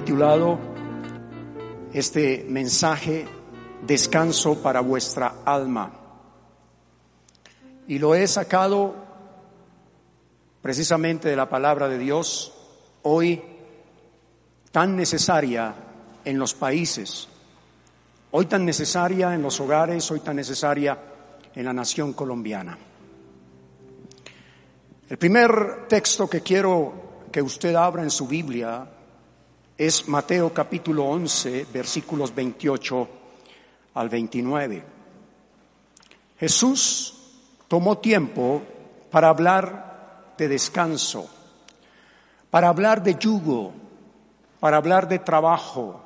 titulado este mensaje Descanso para vuestra alma. Y lo he sacado precisamente de la palabra de Dios, hoy tan necesaria en los países, hoy tan necesaria en los hogares, hoy tan necesaria en la nación colombiana. El primer texto que quiero que usted abra en su Biblia es Mateo capítulo 11, versículos 28 al 29. Jesús tomó tiempo para hablar de descanso, para hablar de yugo, para hablar de trabajo.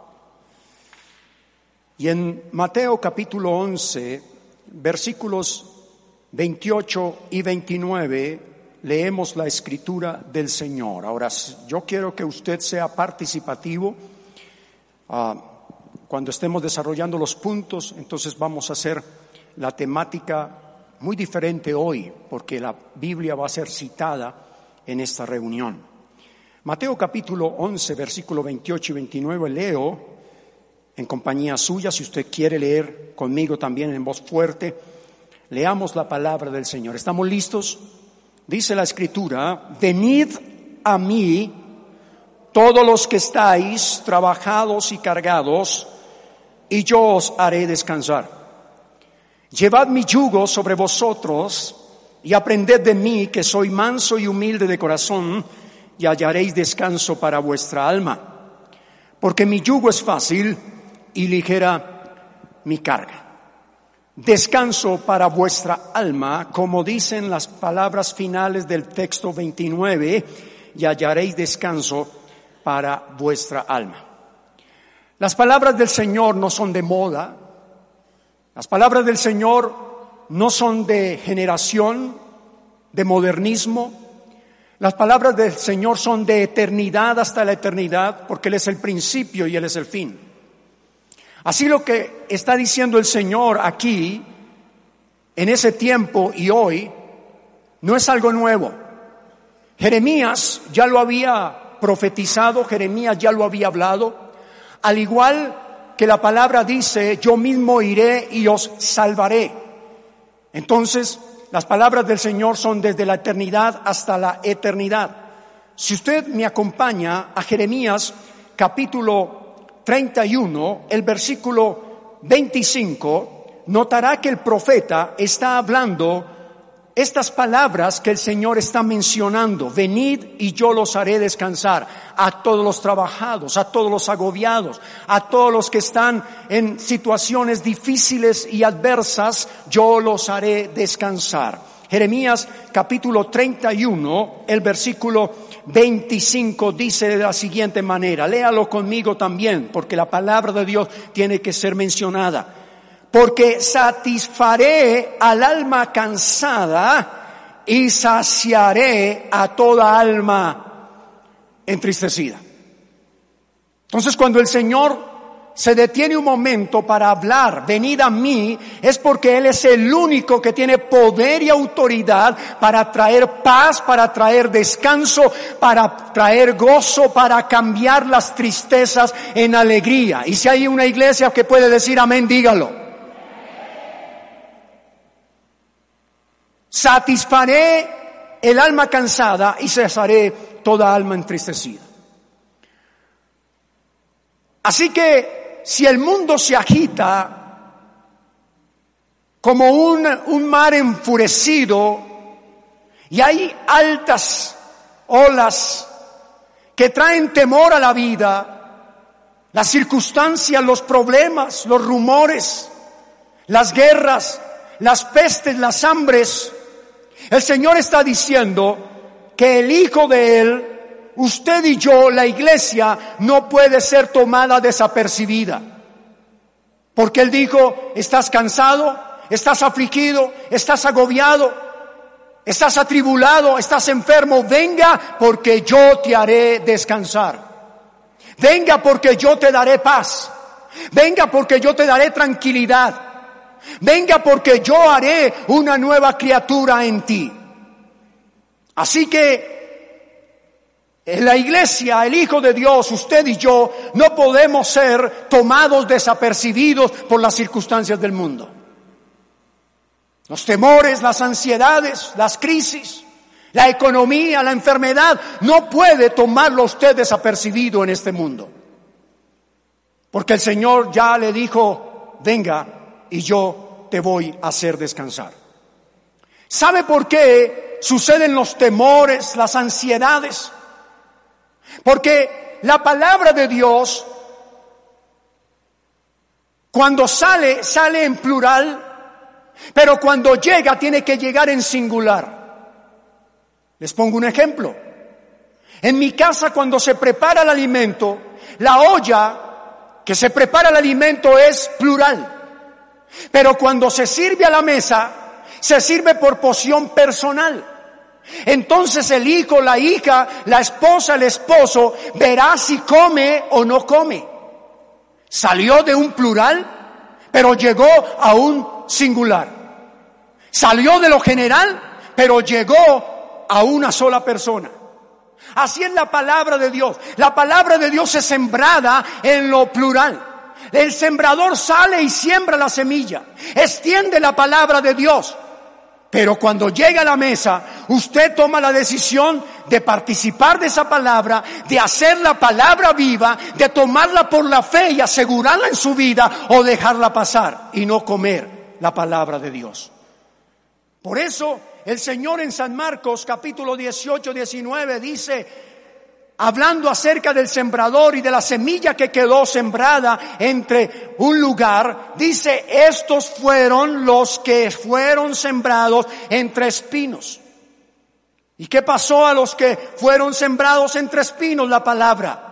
Y en Mateo capítulo 11, versículos 28 y 29, leemos la escritura del Señor. Ahora, yo quiero que usted sea participativo. Ah, cuando estemos desarrollando los puntos, entonces vamos a hacer la temática muy diferente hoy, porque la Biblia va a ser citada en esta reunión. Mateo capítulo 11, versículo 28 y 29, leo en compañía suya, si usted quiere leer conmigo también en voz fuerte, leamos la palabra del Señor. ¿Estamos listos? Dice la escritura, venid a mí todos los que estáis trabajados y cargados, y yo os haré descansar. Llevad mi yugo sobre vosotros y aprended de mí que soy manso y humilde de corazón, y hallaréis descanso para vuestra alma. Porque mi yugo es fácil y ligera mi carga descanso para vuestra alma, como dicen las palabras finales del texto 29, y hallaréis descanso para vuestra alma. Las palabras del Señor no son de moda, las palabras del Señor no son de generación, de modernismo, las palabras del Señor son de eternidad hasta la eternidad, porque Él es el principio y Él es el fin. Así lo que está diciendo el Señor aquí, en ese tiempo y hoy, no es algo nuevo. Jeremías ya lo había profetizado, Jeremías ya lo había hablado, al igual que la palabra dice, yo mismo iré y os salvaré. Entonces, las palabras del Señor son desde la eternidad hasta la eternidad. Si usted me acompaña a Jeremías capítulo 31, el versículo 25, notará que el profeta está hablando estas palabras que el Señor está mencionando, venid y yo los haré descansar a todos los trabajados, a todos los agobiados, a todos los que están en situaciones difíciles y adversas, yo los haré descansar. Jeremías capítulo 31, el versículo 25 dice de la siguiente manera, léalo conmigo también, porque la palabra de Dios tiene que ser mencionada. Porque satisfaré al alma cansada y saciaré a toda alma entristecida. Entonces cuando el Señor se detiene un momento para hablar, venid a mí, es porque Él es el único que tiene poder y autoridad para traer paz, para traer descanso, para traer gozo, para cambiar las tristezas en alegría. Y si hay una iglesia que puede decir amén, dígalo. Satisfaré el alma cansada y cesaré toda alma entristecida. Así que si el mundo se agita como un, un mar enfurecido y hay altas olas que traen temor a la vida, las circunstancias, los problemas, los rumores, las guerras, las pestes, las hambres, el Señor está diciendo que el Hijo de Él usted y yo, la iglesia, no puede ser tomada desapercibida. Porque Él dijo, estás cansado, estás afligido, estás agobiado, estás atribulado, estás enfermo, venga porque yo te haré descansar. Venga porque yo te daré paz. Venga porque yo te daré tranquilidad. Venga porque yo haré una nueva criatura en ti. Así que En la iglesia, el Hijo de Dios, usted y yo, no podemos ser tomados desapercibidos por las circunstancias del mundo. Los temores, las ansiedades, las crisis, la economía, la enfermedad, no puede tomarlo usted desapercibido en este mundo. Porque el Señor ya le dijo, venga y yo te voy a hacer descansar. ¿Sabe por qué suceden los temores, las ansiedades? Porque la palabra de Dios, cuando sale, sale en plural, pero cuando llega tiene que llegar en singular. Les pongo un ejemplo. En mi casa cuando se prepara el alimento, la olla que se prepara el alimento es plural. Pero cuando se sirve a la mesa, se sirve por poción personal. Entonces el hijo, la hija, la esposa, el esposo verá si come o no come. Salió de un plural, pero llegó a un singular. Salió de lo general, pero llegó a una sola persona. Así es la palabra de Dios. La palabra de Dios es sembrada en lo plural. El sembrador sale y siembra la semilla, extiende la palabra de Dios. Pero cuando llega a la mesa, usted toma la decisión de participar de esa palabra, de hacer la palabra viva, de tomarla por la fe y asegurarla en su vida o dejarla pasar y no comer la palabra de Dios. Por eso el Señor en San Marcos capítulo 18, 19 dice, hablando acerca del sembrador y de la semilla que quedó sembrada entre un lugar, dice, estos fueron los que fueron sembrados entre espinos. ¿Y qué pasó a los que fueron sembrados entre espinos? La palabra.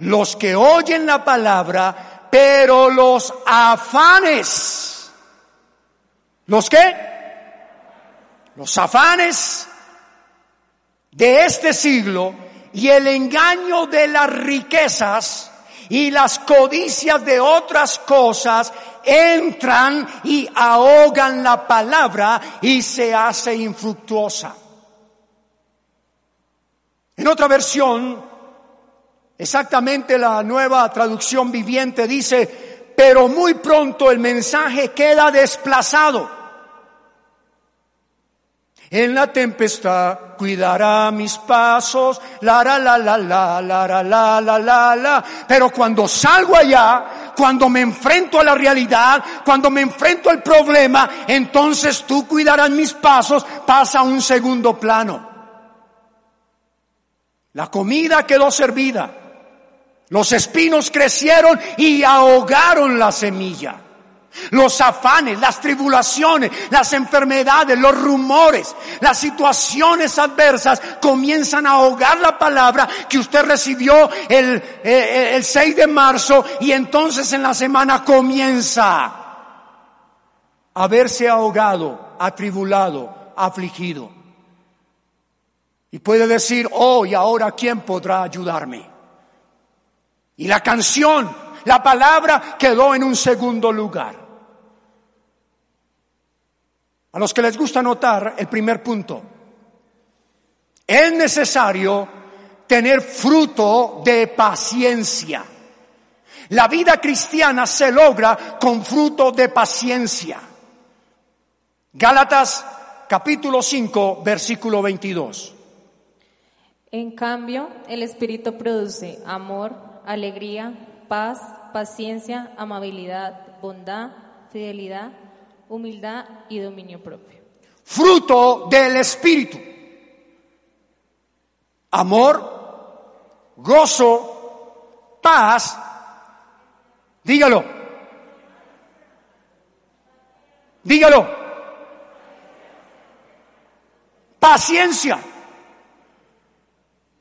Los que oyen la palabra, pero los afanes. ¿Los qué? Los afanes de este siglo y el engaño de las riquezas y las codicias de otras cosas entran y ahogan la palabra y se hace infructuosa. En otra versión, exactamente la nueva traducción viviente dice, pero muy pronto el mensaje queda desplazado en la tempestad cuidará mis pasos, la la la la la la la la la la. Pero cuando salgo allá, cuando me enfrento a la realidad, cuando me enfrento al problema, entonces tú cuidarás mis pasos, pasa a un segundo plano. La comida quedó servida. Los espinos crecieron y ahogaron la semilla. Los afanes, las tribulaciones, las enfermedades, los rumores, las situaciones adversas comienzan a ahogar la palabra que usted recibió el, eh, el 6 de marzo y entonces en la semana comienza a verse ahogado, atribulado, afligido. Y puede decir, oh, y ahora ¿quién podrá ayudarme? Y la canción, la palabra quedó en un segundo lugar. A los que les gusta notar el primer punto, es necesario tener fruto de paciencia. La vida cristiana se logra con fruto de paciencia. Gálatas capítulo 5, versículo 22. En cambio, el Espíritu produce amor, alegría, paz, paciencia, amabilidad, bondad, fidelidad humildad y dominio propio. Fruto del Espíritu. Amor, gozo, paz. Dígalo. Dígalo. Paciencia.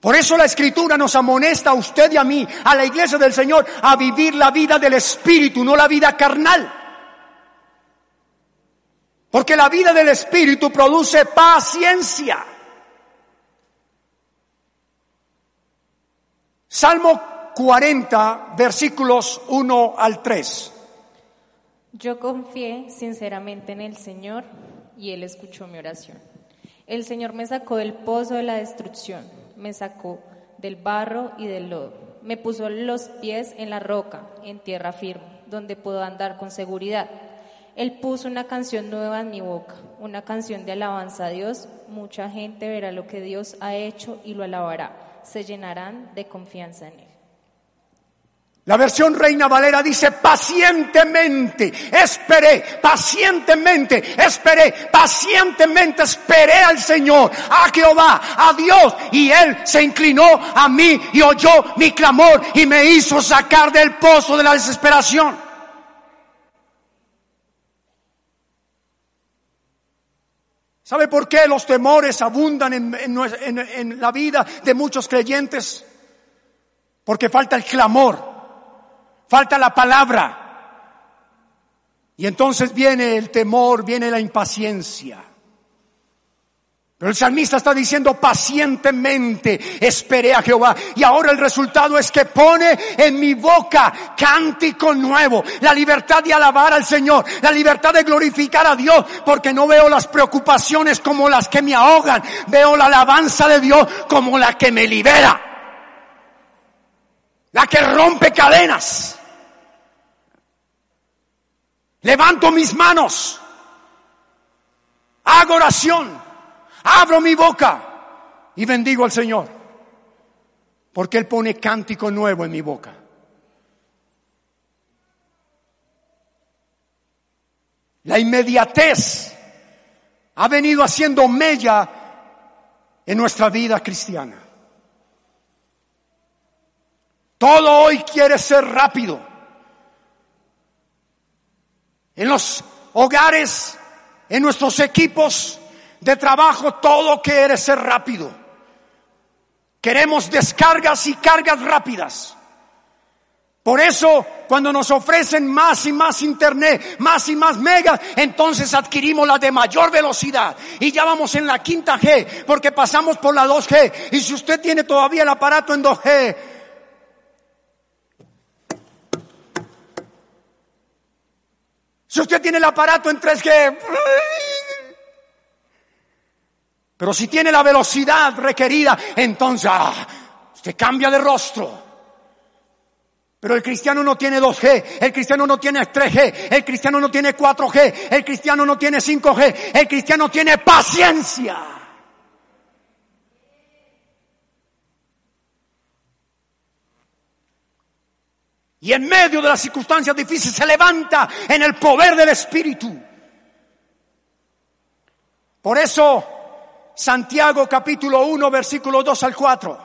Por eso la escritura nos amonesta a usted y a mí, a la iglesia del Señor, a vivir la vida del Espíritu, no la vida carnal. Porque la vida del Espíritu produce paciencia. Salmo 40, versículos 1 al 3. Yo confié sinceramente en el Señor y Él escuchó mi oración. El Señor me sacó del pozo de la destrucción, me sacó del barro y del lodo. Me puso los pies en la roca, en tierra firme, donde puedo andar con seguridad. Él puso una canción nueva en mi boca, una canción de alabanza a Dios. Mucha gente verá lo que Dios ha hecho y lo alabará. Se llenarán de confianza en Él. La versión Reina Valera dice pacientemente, esperé, pacientemente, esperé, pacientemente esperé al Señor, a Jehová, a Dios, y Él se inclinó a mí y oyó mi clamor y me hizo sacar del pozo de la desesperación. ¿Sabe por qué los temores abundan en, la vida de muchos creyentes? Porque falta el clamor, falta la palabra. Y entonces viene el temor, viene la impaciencia. Pero el salmista está diciendo pacientemente, esperé a Jehová. Y ahora el resultado es que pone en mi boca cántico nuevo, la libertad de alabar al Señor, la libertad de glorificar a Dios, porque no veo las preocupaciones como las que me ahogan, veo la alabanza de Dios como la que me libera, la que rompe cadenas. Levanto mis manos, hago oración abro mi boca y bendigo al Señor, porque Él pone cántico nuevo en mi boca. La inmediatez ha venido haciendo mella en nuestra vida cristiana. Todo hoy quiere ser rápido. En los hogares, en nuestros equipos, de trabajo todo quiere ser rápido. Queremos descargas y cargas rápidas. Por eso, cuando nos ofrecen más y más internet, más y más megas, entonces adquirimos la de mayor velocidad. Y ya vamos en la quinta G, porque pasamos por la 2G. Y si usted tiene todavía el aparato en 2G, si usted tiene el aparato en 3G, pero si tiene la velocidad requerida, entonces ah, usted cambia de rostro. Pero el cristiano no tiene 2G, el cristiano no tiene 3G, el cristiano no tiene 4G, el cristiano no tiene 5G, el cristiano tiene paciencia. Y en medio de las circunstancias difíciles se levanta en el poder del Espíritu. Por eso Santiago capítulo 1 versículo 2 al 4.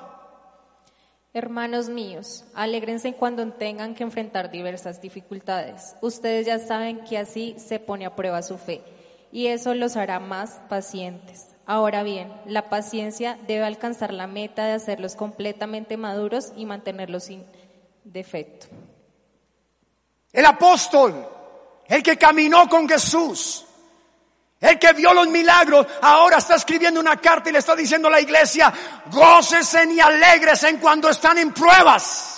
Hermanos míos, alégrense cuando tengan que enfrentar diversas dificultades. Ustedes ya saben que así se pone a prueba su fe y eso los hará más pacientes. Ahora bien, la paciencia debe alcanzar la meta de hacerlos completamente maduros y mantenerlos sin defecto. El apóstol, el que caminó con Jesús, el que vio los milagros ahora está escribiendo una carta y le está diciendo a la iglesia, gócesen y en cuando están en pruebas.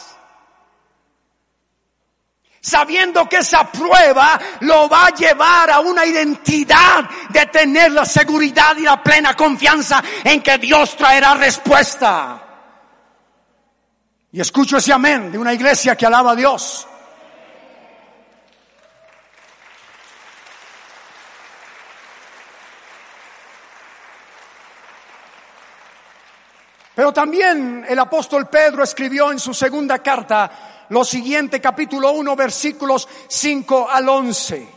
Sabiendo que esa prueba lo va a llevar a una identidad de tener la seguridad y la plena confianza en que Dios traerá respuesta. Y escucho ese amén de una iglesia que alaba a Dios. Pero también el apóstol Pedro escribió en su segunda carta lo siguiente, capítulo 1, versículos 5 al 11.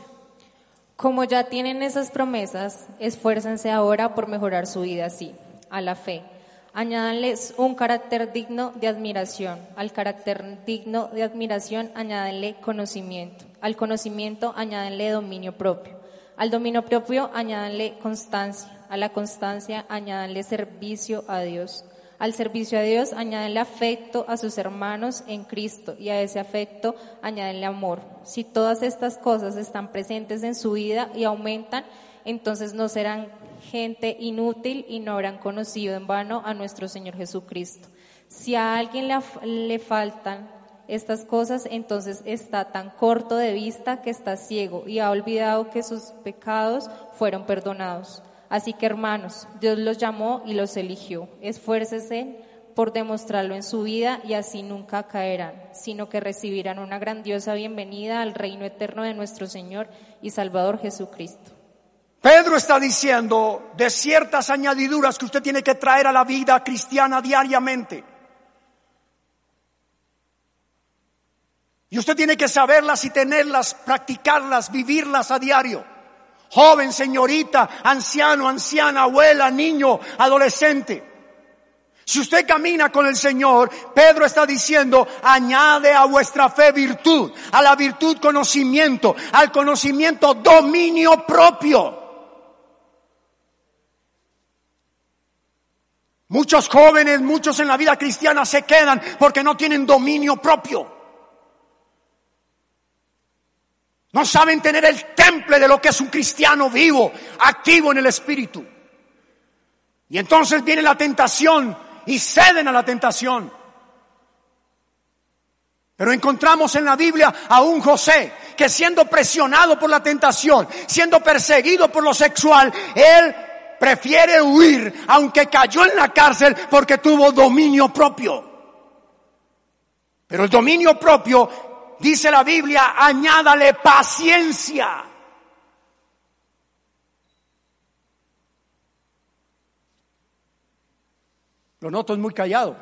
Como ya tienen esas promesas, esfuércense ahora por mejorar su vida así, a la fe. Añádanles un carácter digno de admiración. Al carácter digno de admiración añádenle conocimiento. Al conocimiento añádenle dominio propio. Al dominio propio añádenle constancia. A la constancia añádenle servicio a Dios al servicio a Dios, añadenle afecto a sus hermanos en Cristo y a ese afecto añadenle amor. Si todas estas cosas están presentes en su vida y aumentan, entonces no serán gente inútil y no habrán conocido en vano a nuestro Señor Jesucristo. Si a alguien le, le faltan estas cosas, entonces está tan corto de vista que está ciego y ha olvidado que sus pecados fueron perdonados. Así que hermanos, Dios los llamó y los eligió. Esfuércese por demostrarlo en su vida y así nunca caerán, sino que recibirán una grandiosa bienvenida al reino eterno de nuestro Señor y Salvador Jesucristo. Pedro está diciendo de ciertas añadiduras que usted tiene que traer a la vida cristiana diariamente. Y usted tiene que saberlas y tenerlas, practicarlas, vivirlas a diario. Joven, señorita, anciano, anciana, abuela, niño, adolescente. Si usted camina con el Señor, Pedro está diciendo, añade a vuestra fe virtud, a la virtud conocimiento, al conocimiento dominio propio. Muchos jóvenes, muchos en la vida cristiana se quedan porque no tienen dominio propio. No saben tener el temple de lo que es un cristiano vivo, activo en el espíritu. Y entonces viene la tentación y ceden a la tentación. Pero encontramos en la Biblia a un José que siendo presionado por la tentación, siendo perseguido por lo sexual, él prefiere huir, aunque cayó en la cárcel porque tuvo dominio propio. Pero el dominio propio, dice la Biblia, añádale paciencia. Lo noto es muy callado.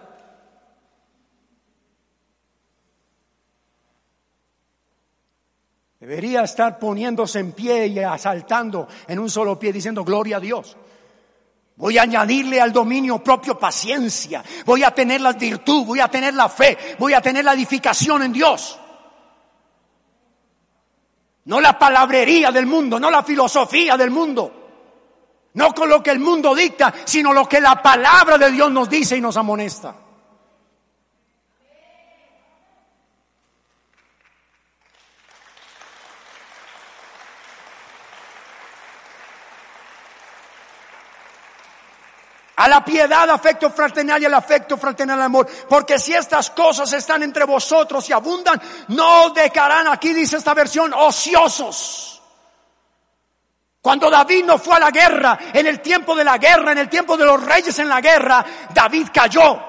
Debería estar poniéndose en pie y asaltando en un solo pie diciendo gloria a Dios. Voy a añadirle al dominio propio paciencia. Voy a tener la virtud, voy a tener la fe, voy a tener la edificación en Dios. No la palabrería del mundo, no la filosofía del mundo. No con lo que el mundo dicta, sino lo que la palabra de Dios nos dice y nos amonesta. A la piedad, afecto fraternal y al afecto fraternal amor. Porque si estas cosas están entre vosotros y abundan, no dejarán, aquí dice esta versión, ociosos. Cuando David no fue a la guerra, en el tiempo de la guerra, en el tiempo de los reyes en la guerra, David cayó.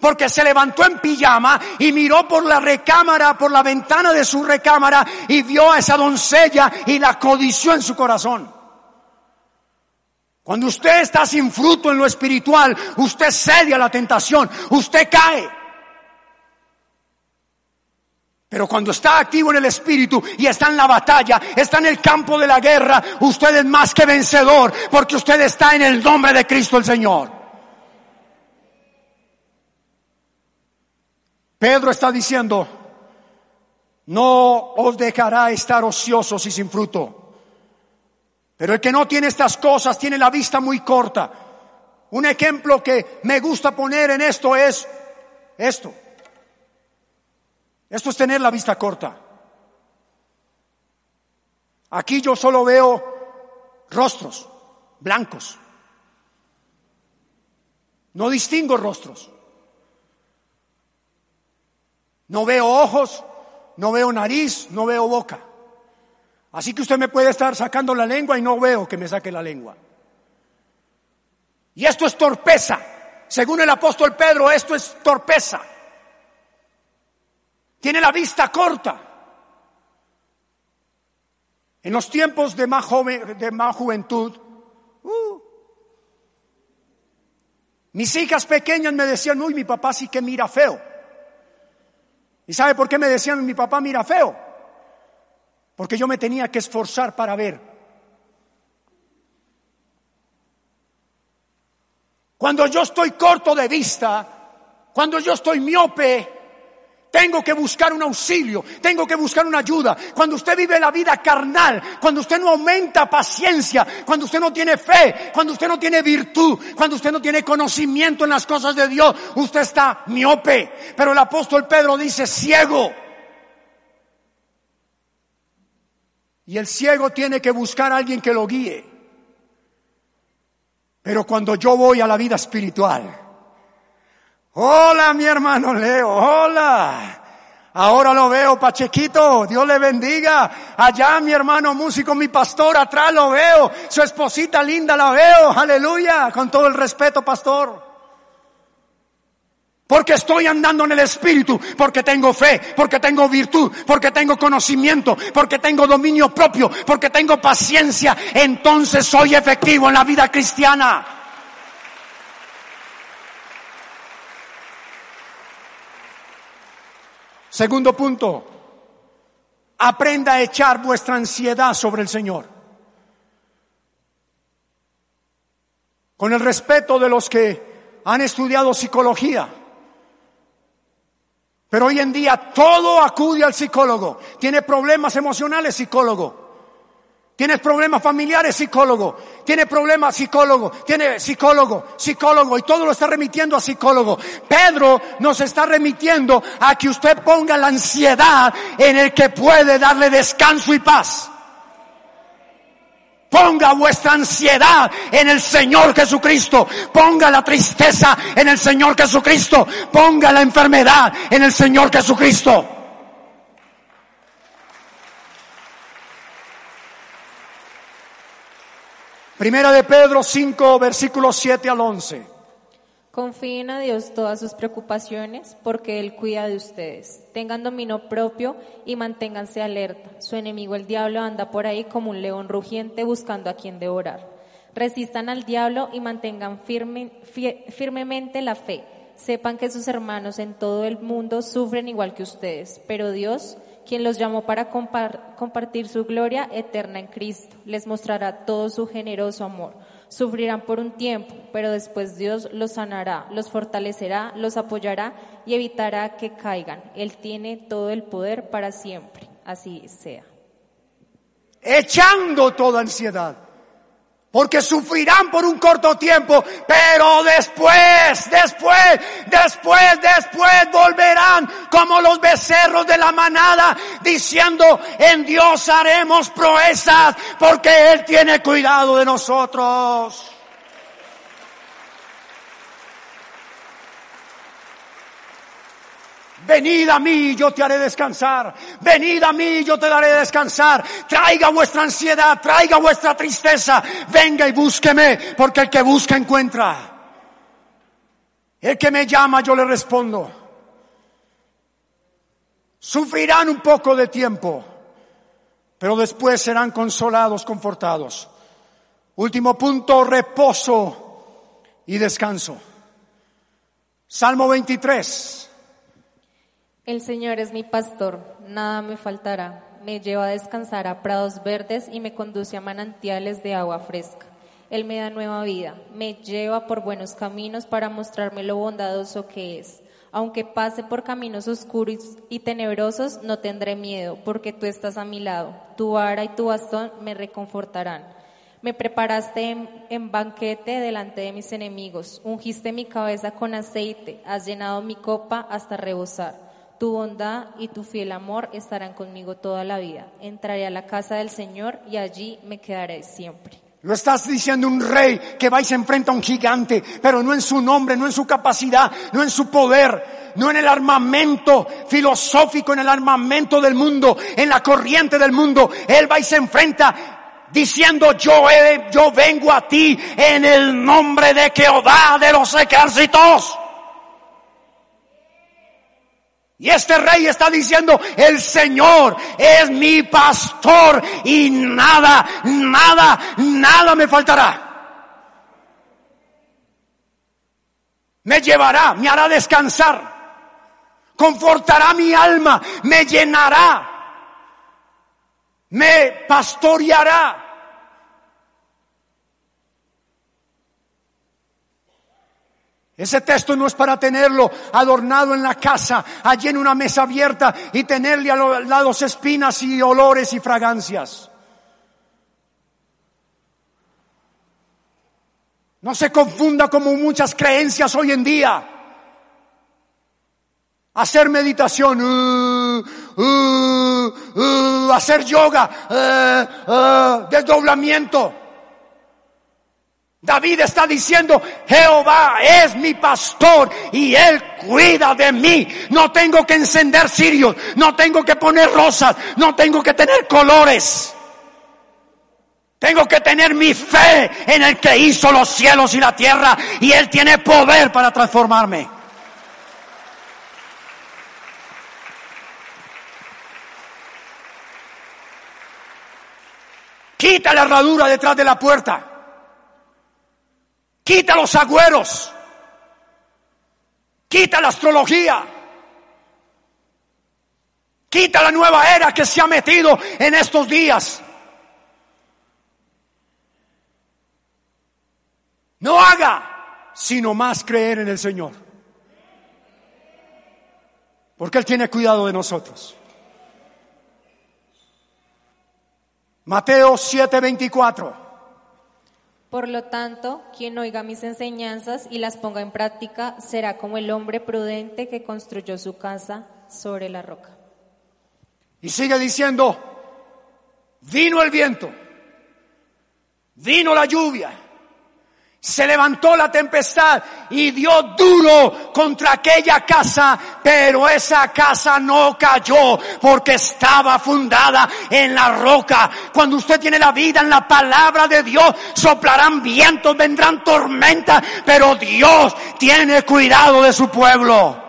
Porque se levantó en pijama y miró por la recámara, por la ventana de su recámara y vio a esa doncella y la codició en su corazón. Cuando usted está sin fruto en lo espiritual, usted cede a la tentación, usted cae. Pero cuando está activo en el espíritu y está en la batalla, está en el campo de la guerra, usted es más que vencedor porque usted está en el nombre de Cristo el Señor. Pedro está diciendo, no os dejará estar ociosos y sin fruto. Pero el que no tiene estas cosas tiene la vista muy corta. Un ejemplo que me gusta poner en esto es esto. Esto es tener la vista corta. Aquí yo solo veo rostros blancos. No distingo rostros. No veo ojos, no veo nariz, no veo boca. Así que usted me puede estar sacando la lengua y no veo que me saque la lengua. Y esto es torpeza. Según el apóstol Pedro, esto es torpeza tiene la vista corta. En los tiempos de más, joven, de más juventud, uh, mis hijas pequeñas me decían, uy, mi papá sí que mira feo. ¿Y sabe por qué me decían, mi papá mira feo? Porque yo me tenía que esforzar para ver. Cuando yo estoy corto de vista, cuando yo estoy miope, tengo que buscar un auxilio, tengo que buscar una ayuda. Cuando usted vive la vida carnal, cuando usted no aumenta paciencia, cuando usted no tiene fe, cuando usted no tiene virtud, cuando usted no tiene conocimiento en las cosas de Dios, usted está miope. Pero el apóstol Pedro dice ciego. Y el ciego tiene que buscar a alguien que lo guíe. Pero cuando yo voy a la vida espiritual, Hola, mi hermano Leo, hola. Ahora lo veo, Pachequito, Dios le bendiga. Allá mi hermano músico, mi pastor, atrás lo veo. Su esposita linda la veo, aleluya, con todo el respeto, pastor. Porque estoy andando en el Espíritu, porque tengo fe, porque tengo virtud, porque tengo conocimiento, porque tengo dominio propio, porque tengo paciencia, entonces soy efectivo en la vida cristiana. Segundo punto, aprenda a echar vuestra ansiedad sobre el Señor. Con el respeto de los que han estudiado psicología. Pero hoy en día todo acude al psicólogo. Tiene problemas emocionales, psicólogo. Tienes problemas familiares, psicólogo. Tiene problemas, psicólogo. Tiene psicólogo, psicólogo. Y todo lo está remitiendo a psicólogo. Pedro nos está remitiendo a que usted ponga la ansiedad en el que puede darle descanso y paz. Ponga vuestra ansiedad en el Señor Jesucristo. Ponga la tristeza en el Señor Jesucristo. Ponga la enfermedad en el Señor Jesucristo. Primera de Pedro 5, versículos 7 al 11. Confíen a Dios todas sus preocupaciones porque Él cuida de ustedes. Tengan dominio propio y manténganse alerta. Su enemigo el diablo anda por ahí como un león rugiente buscando a quien devorar. Resistan al diablo y mantengan firme, firmemente la fe. Sepan que sus hermanos en todo el mundo sufren igual que ustedes, pero Dios quien los llamó para compartir su gloria eterna en Cristo. Les mostrará todo su generoso amor. Sufrirán por un tiempo, pero después Dios los sanará, los fortalecerá, los apoyará y evitará que caigan. Él tiene todo el poder para siempre. Así sea. Echando toda ansiedad porque sufrirán por un corto tiempo, pero después, después, después, después volverán como los becerros de la manada, diciendo, en Dios haremos proezas, porque Él tiene cuidado de nosotros. Venid a mí, yo te haré descansar. Venid a mí, yo te daré descansar. Traiga vuestra ansiedad, traiga vuestra tristeza. Venga y búsqueme, porque el que busca encuentra. El que me llama, yo le respondo. Sufrirán un poco de tiempo, pero después serán consolados, confortados. Último punto, reposo y descanso. Salmo 23. El Señor es mi pastor, nada me faltará. Me lleva a descansar a prados verdes y me conduce a manantiales de agua fresca. Él me da nueva vida, me lleva por buenos caminos para mostrarme lo bondadoso que es. Aunque pase por caminos oscuros y tenebrosos, no tendré miedo, porque tú estás a mi lado. Tu vara y tu bastón me reconfortarán. Me preparaste en, banquete delante de mis enemigos, ungiste mi cabeza con aceite, has llenado mi copa hasta rebosar. Tu bondad y tu fiel amor estarán conmigo toda la vida. Entraré a la casa del Señor y allí me quedaré siempre. Lo estás diciendo un rey que va y se enfrenta a un gigante, pero no en su nombre, no en su capacidad, no en su poder, no en el armamento filosófico, en el armamento del mundo, en la corriente del mundo. Él va y se enfrenta diciendo yo, yo vengo a ti en el nombre de Jehová de los ejércitos. Y este rey está diciendo, el Señor es mi pastor y nada, nada, nada me faltará. Me llevará, me hará descansar, confortará mi alma, me llenará, me pastoreará. Ese texto no es para tenerlo adornado en la casa, allí en una mesa abierta y tenerle a los lados espinas y olores y fragancias. No se confunda como muchas creencias hoy en día. Hacer meditación, uh, uh, uh, hacer yoga, desdoblamiento. David está diciendo, Jehová es mi pastor y él cuida de mí. No tengo que encender cirios, no tengo que poner rosas, no tengo que tener colores. Tengo que tener mi fe en el que hizo los cielos y la tierra y él tiene poder para transformarme. Quita la herradura detrás de la puerta. Quita los agüeros. Quita la astrología. Quita la nueva era que se ha metido en estos días. No haga sino más creer en el Señor. Porque Él tiene cuidado de nosotros. Mateo 7:24. Por lo tanto, quien oiga mis enseñanzas y las ponga en práctica será como el hombre prudente que construyó su casa sobre la roca. Y sigue diciendo, vino el viento, vino la lluvia, se levantó la tempestad y dio duro contra aquella casa, pero esa casa no cayó porque estaba fundada en la roca. Cuando usted tiene la vida en la palabra de Dios, soplarán vientos, vendrán tormentas, pero Dios tiene cuidado de su pueblo.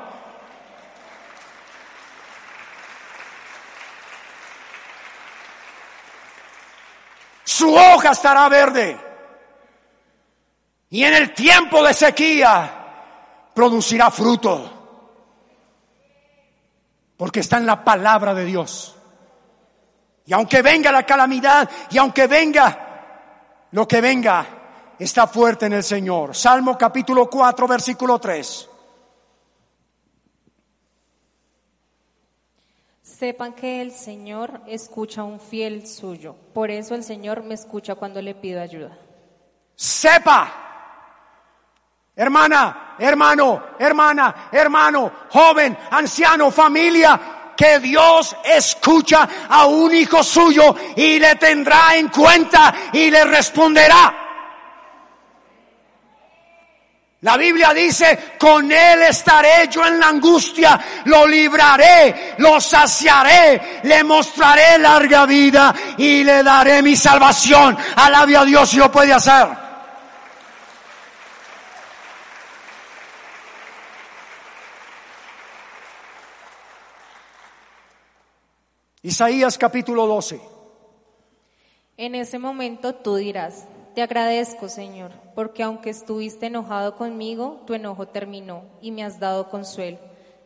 Su hoja estará verde. Y en el tiempo de sequía producirá fruto. Porque está en la palabra de Dios. Y aunque venga la calamidad, y aunque venga lo que venga, está fuerte en el Señor. Salmo capítulo 4, versículo 3. Sepan que el Señor escucha a un fiel suyo. Por eso el Señor me escucha cuando le pido ayuda. Sepa hermana, hermano, hermana, hermano, joven, anciano, familia, que Dios escucha a un hijo suyo y le tendrá en cuenta y le responderá. La Biblia dice, con Él estaré yo en la angustia, lo libraré, lo saciaré, le mostraré larga vida y le daré mi salvación. Alabe a Dios si lo puede hacer. Isaías capítulo 12. En ese momento tú dirás, te agradezco Señor, porque aunque estuviste enojado conmigo, tu enojo terminó y me has dado consuelo.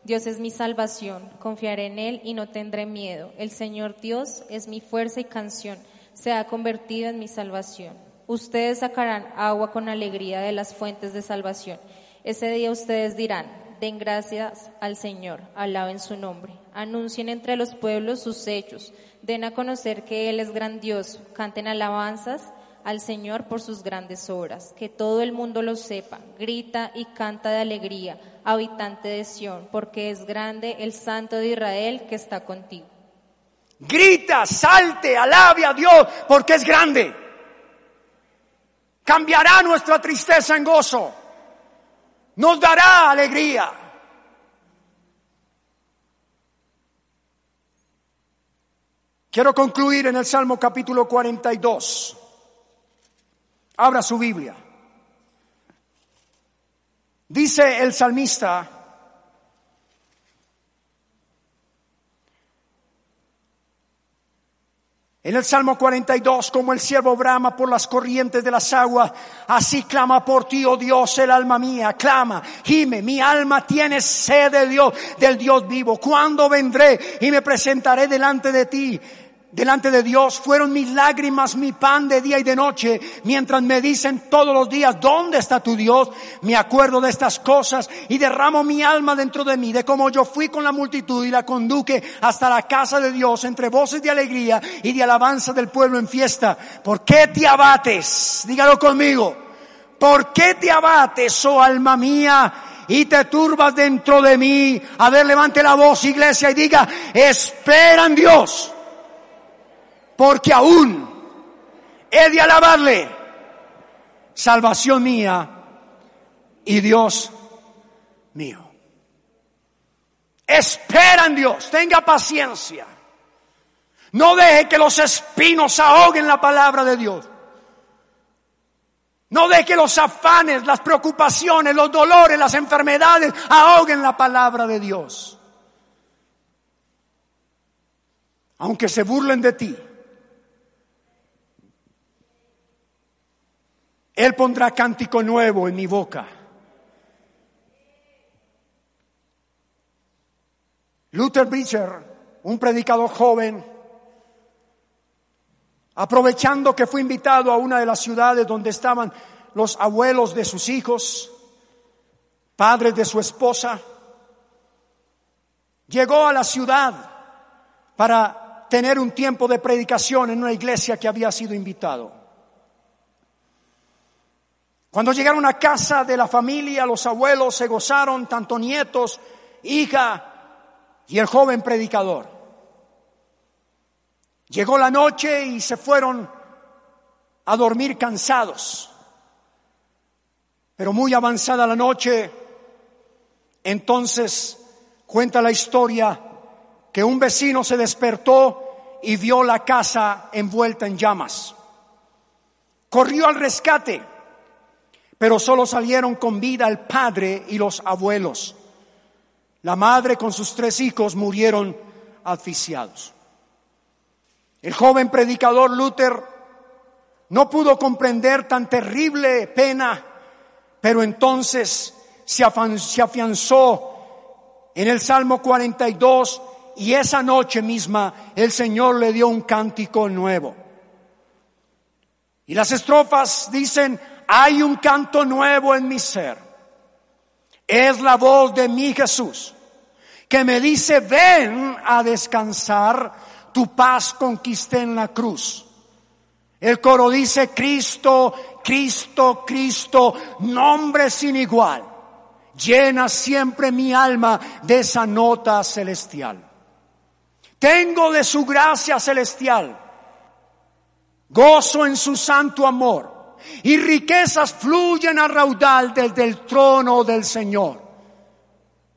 Dios es mi salvación, confiaré en Él y no tendré miedo. El Señor Dios es mi fuerza y canción, se ha convertido en mi salvación. Ustedes sacarán agua con alegría de las fuentes de salvación. Ese día ustedes dirán, den gracias al Señor, alaben su nombre, anuncien entre los pueblos sus hechos, den a conocer que Él es grandioso, canten alabanzas al Señor por sus grandes obras, que todo el mundo lo sepa, grita y canta de alegría, habitante de Sión, porque es grande el Santo de Israel que está contigo. Grita, salte, alabe a Dios, porque es grande. Cambiará nuestra tristeza en gozo nos dará alegría. Quiero concluir en el Salmo capítulo 42. Abra su Biblia. Dice el salmista, En el Salmo 42, como el siervo brama por las corrientes de las aguas, así clama por ti, oh Dios, el alma mía, clama, gime, mi alma tiene sed de Dios, del Dios vivo. ¿Cuándo vendré y me presentaré delante de ti? Delante de Dios fueron mis lágrimas, mi pan de día y de noche, mientras me dicen todos los días, ¿dónde está tu Dios? Me acuerdo de estas cosas y derramo mi alma dentro de mí, de cómo yo fui con la multitud y la conduque hasta la casa de Dios, entre voces de alegría y de alabanza del pueblo en fiesta. ¿Por qué te abates? Dígalo conmigo. ¿Por qué te abates, oh alma mía? y te turbas dentro de mí. A ver, levante la voz, iglesia, y diga, espera en Dios porque aún he de alabarle, salvación mía y Dios mío. Espera en Dios, tenga paciencia. No deje que los espinos ahoguen la palabra de Dios. No deje que los afanes, las preocupaciones, los dolores, las enfermedades ahoguen la palabra de Dios. Aunque se burlen de ti, Él pondrá cántico nuevo en mi boca. Luther Bridger, un predicador joven, aprovechando que fue invitado a una de las ciudades donde estaban los abuelos de sus hijos, padres de su esposa, llegó a la ciudad para tener un tiempo de predicación en una iglesia que había sido invitado. Cuando llegaron a casa de la familia, los abuelos se gozaron, tanto nietos, hija y el joven predicador. Llegó la noche y se fueron a dormir cansados. Pero muy avanzada la noche, entonces cuenta la historia que un vecino se despertó y vio la casa envuelta en llamas. Corrió al rescate, pero solo salieron con vida el padre y los abuelos. La madre con sus tres hijos murieron asfixiados. El joven predicador Luther no pudo comprender tan terrible pena, pero entonces se afianzó en el Salmo 42 y esa noche misma el Señor le dio un cántico nuevo. Y las estrofas dicen, hay un canto nuevo en mi ser. Es la voz de mi Jesús que me dice, ven a descansar tu paz conquisté en la cruz. El coro dice, Cristo, Cristo, Cristo, nombre sin igual. Llena siempre mi alma de esa nota celestial. Tengo de su gracia celestial. Gozo en su santo amor. Y riquezas fluyen a raudal desde el trono del Señor.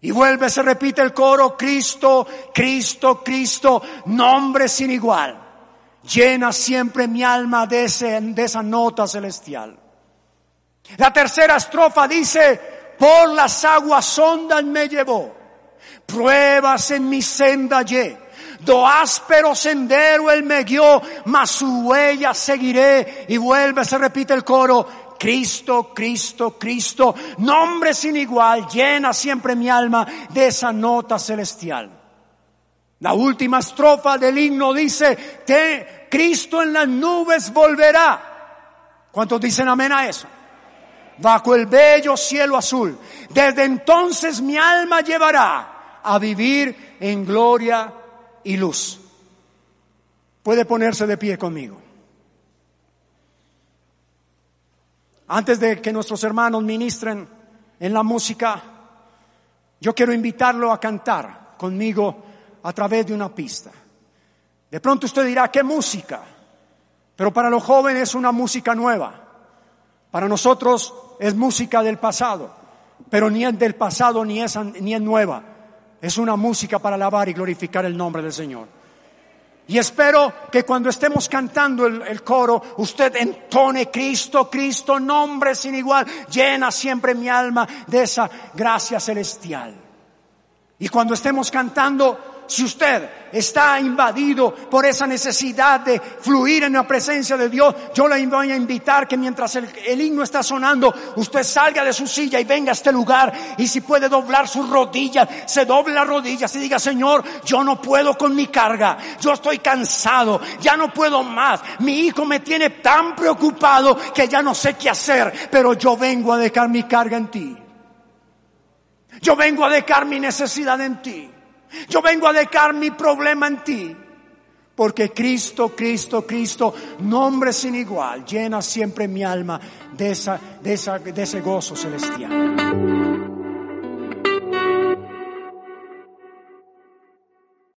Y vuelve, se repite el coro, Cristo, Cristo, Cristo, nombre sin igual. Llena siempre mi alma de, esa nota celestial. La tercera estrofa dice, por las aguas hondas me llevó, pruebas en mi senda hallé, do áspero sendero él me guió, mas su huella seguiré. Y vuelve, se repite el coro, Cristo, Cristo, Cristo, nombre sin igual, llena siempre mi alma de esa nota celestial. La última estrofa del himno dice, que Cristo en las nubes volverá. ¿Cuántos dicen amén a eso? Bajo el bello cielo azul. Desde entonces mi alma llevará a vivir en gloria y luz. Puede ponerse de pie conmigo. Antes de que nuestros hermanos ministren en la música, yo quiero invitarlo a cantar conmigo a través de una pista. De pronto usted dirá, ¿qué música? Pero para los jóvenes es una música nueva. Para nosotros es música del pasado, pero ni es del pasado ni es, ni es nueva. Es una música para alabar y glorificar el nombre del Señor. Y espero que cuando estemos cantando el, coro, usted entone Cristo, Cristo, nombre sin igual, llena siempre mi alma de esa gracia celestial. Y cuando estemos cantando, si usted está invadido por esa necesidad de fluir en la presencia de Dios, yo le voy a invitar que mientras el, himno está sonando, usted salga de su silla y venga a este lugar y si puede doblar sus rodillas, se doble las rodillas y diga, Señor, yo no puedo con mi carga, yo estoy cansado, ya no puedo más, mi hijo me tiene tan preocupado que ya no sé qué hacer, pero yo vengo a dejar mi carga en ti. Yo vengo a dejar mi necesidad en ti. Yo vengo a dejar mi problema en ti. Porque Cristo, Cristo, Cristo, nombre sin igual, llena siempre mi alma de, esa, de, esa, de ese gozo celestial.